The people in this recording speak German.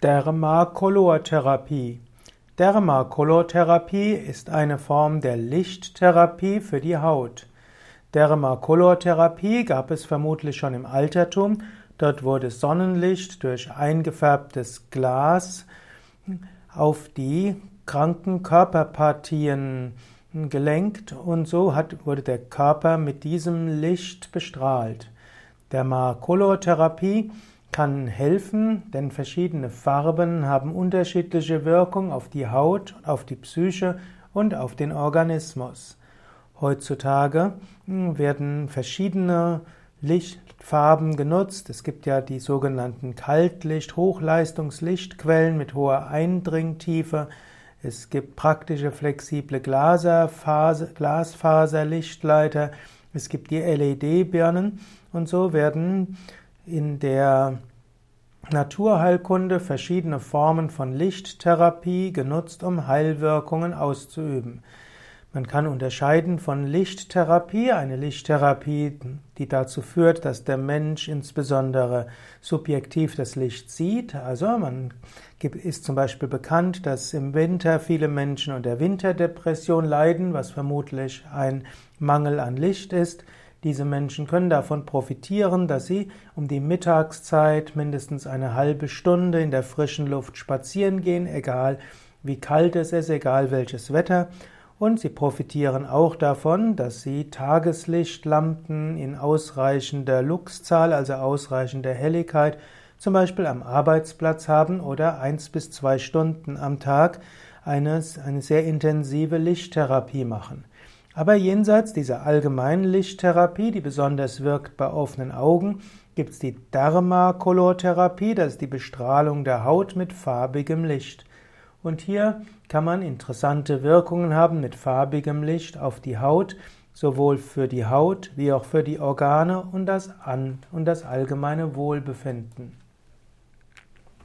Dermakolortherapie. Dermakolortherapie ist eine Form der Lichttherapie für die Haut. Dermakolortherapie gab es vermutlich schon im Altertum. Dort wurde Sonnenlicht durch eingefärbtes Glas auf die kranken Körperpartien gelenkt und so hat, wurde der Körper mit diesem Licht bestrahlt. Dermakolortherapie kann helfen, denn verschiedene Farben haben unterschiedliche Wirkung auf die Haut, auf die Psyche und auf den Organismus. Heutzutage hm, werden verschiedene Lichtfarben genutzt. Es gibt ja die sogenannten Kaltlicht-, Hochleistungslichtquellen mit hoher Eindringtiefe. Es gibt praktische flexible Glasfaserlichtleiter. Es gibt die LED-Birnen und so werden in der Naturheilkunde verschiedene Formen von Lichttherapie genutzt, um Heilwirkungen auszuüben. Man kann unterscheiden von Lichttherapie, eine Lichttherapie, die dazu führt, dass der Mensch insbesondere subjektiv das Licht sieht. Also man ist zum Beispiel bekannt, dass im Winter viele Menschen unter Winterdepression leiden, was vermutlich ein Mangel an Licht ist. Diese Menschen können davon profitieren, dass sie um die Mittagszeit mindestens eine halbe Stunde in der frischen Luft spazieren gehen, egal wie kalt es ist, egal welches Wetter. Und sie profitieren auch davon, dass sie Tageslichtlampen in ausreichender Luxzahl, also ausreichender Helligkeit, zum Beispiel am Arbeitsplatz haben oder eins bis zwei Stunden am Tag eine, eine sehr intensive Lichttherapie machen. Aber jenseits dieser allgemeinen Lichttherapie, die besonders wirkt bei offenen Augen, gibt es die Dermakolortherapie, das ist die Bestrahlung der Haut mit farbigem Licht. Und hier kann man interessante Wirkungen haben mit farbigem Licht auf die Haut, sowohl für die Haut wie auch für die Organe und das, An und das allgemeine Wohlbefinden.